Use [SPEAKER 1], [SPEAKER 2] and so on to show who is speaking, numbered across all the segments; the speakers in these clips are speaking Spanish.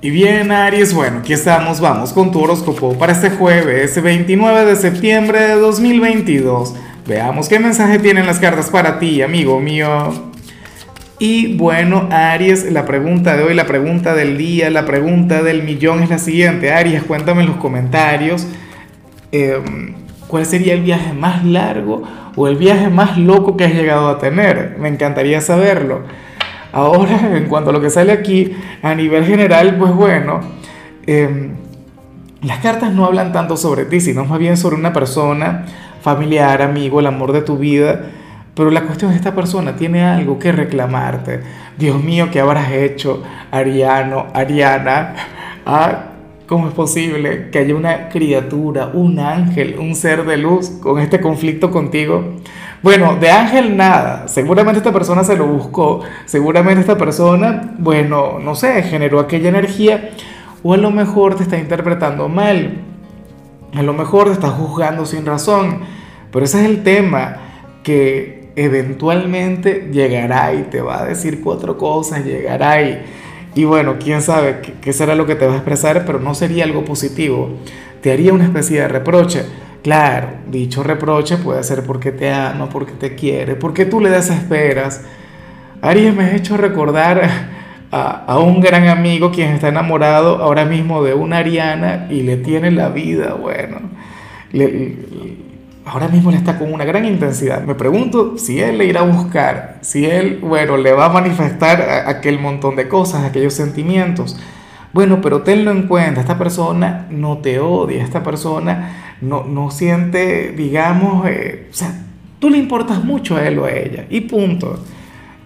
[SPEAKER 1] Y bien, Aries, bueno, aquí estamos, vamos con tu horóscopo para este jueves 29 de septiembre de 2022. Veamos qué mensaje tienen las cartas para ti, amigo mío. Y bueno, Aries, la pregunta de hoy, la pregunta del día, la pregunta del millón es la siguiente. Aries, cuéntame en los comentarios em, cuál sería el viaje más largo o el viaje más loco que has llegado a tener. Me encantaría saberlo. Ahora, en cuanto a lo que sale aquí, a nivel general, pues bueno, em, las cartas no hablan tanto sobre ti, sino más bien sobre una persona, familiar, amigo, el amor de tu vida. Pero la cuestión es esta persona tiene algo que reclamarte. Dios mío, ¿qué habrás hecho, Ariano, Ariana? Ah, ¿Cómo es posible que haya una criatura, un ángel, un ser de luz con este conflicto contigo? Bueno, de ángel nada. Seguramente esta persona se lo buscó. Seguramente esta persona, bueno, no sé, generó aquella energía. O a lo mejor te está interpretando mal. A lo mejor te está juzgando sin razón. Pero ese es el tema que eventualmente llegará y te va a decir cuatro cosas, llegará y, y bueno, quién sabe qué, será lo que te va a expresar, pero no sería algo positivo. Te haría una especie de reproche Claro, dicho reproche puede ser porque te ama, porque te quiere, porque tú le desesperas. Aries me ha hecho recordar a, un gran amigo quien está enamorado ahora mismo de una Ariana y le tiene la vida, bueno. Ahora mismo le está con una gran intensidad. Me pregunto si él le irá a buscar, si él, bueno, le va a manifestar aquel montón de cosas, aquellos sentimientos. Bueno, pero tenlo en cuenta, esta persona no te odia, esta persona no, no siente, digamos, eh, o sea, tú le importas mucho a él o a ella, y punto.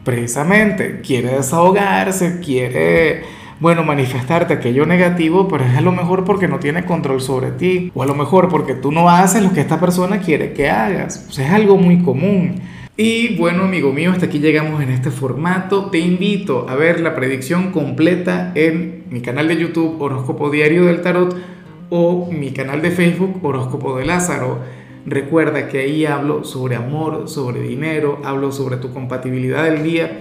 [SPEAKER 1] Precisamente, quiere desahogarse, quiere, bueno, manifestarte aquello negativo, pero es a lo mejor porque no tiene control sobre ti, o a lo mejor porque tú no haces lo que esta persona quiere que hagas. O sea, es algo muy común. Y bueno, amigo mío, hasta aquí llegamos en este formato. Te invito a ver la predicción completa en mi canal de YouTube Horóscopo Diario del Tarot o mi canal de Facebook Horóscopo de Lázaro. Recuerda que ahí hablo sobre amor, sobre dinero, hablo sobre tu compatibilidad del día.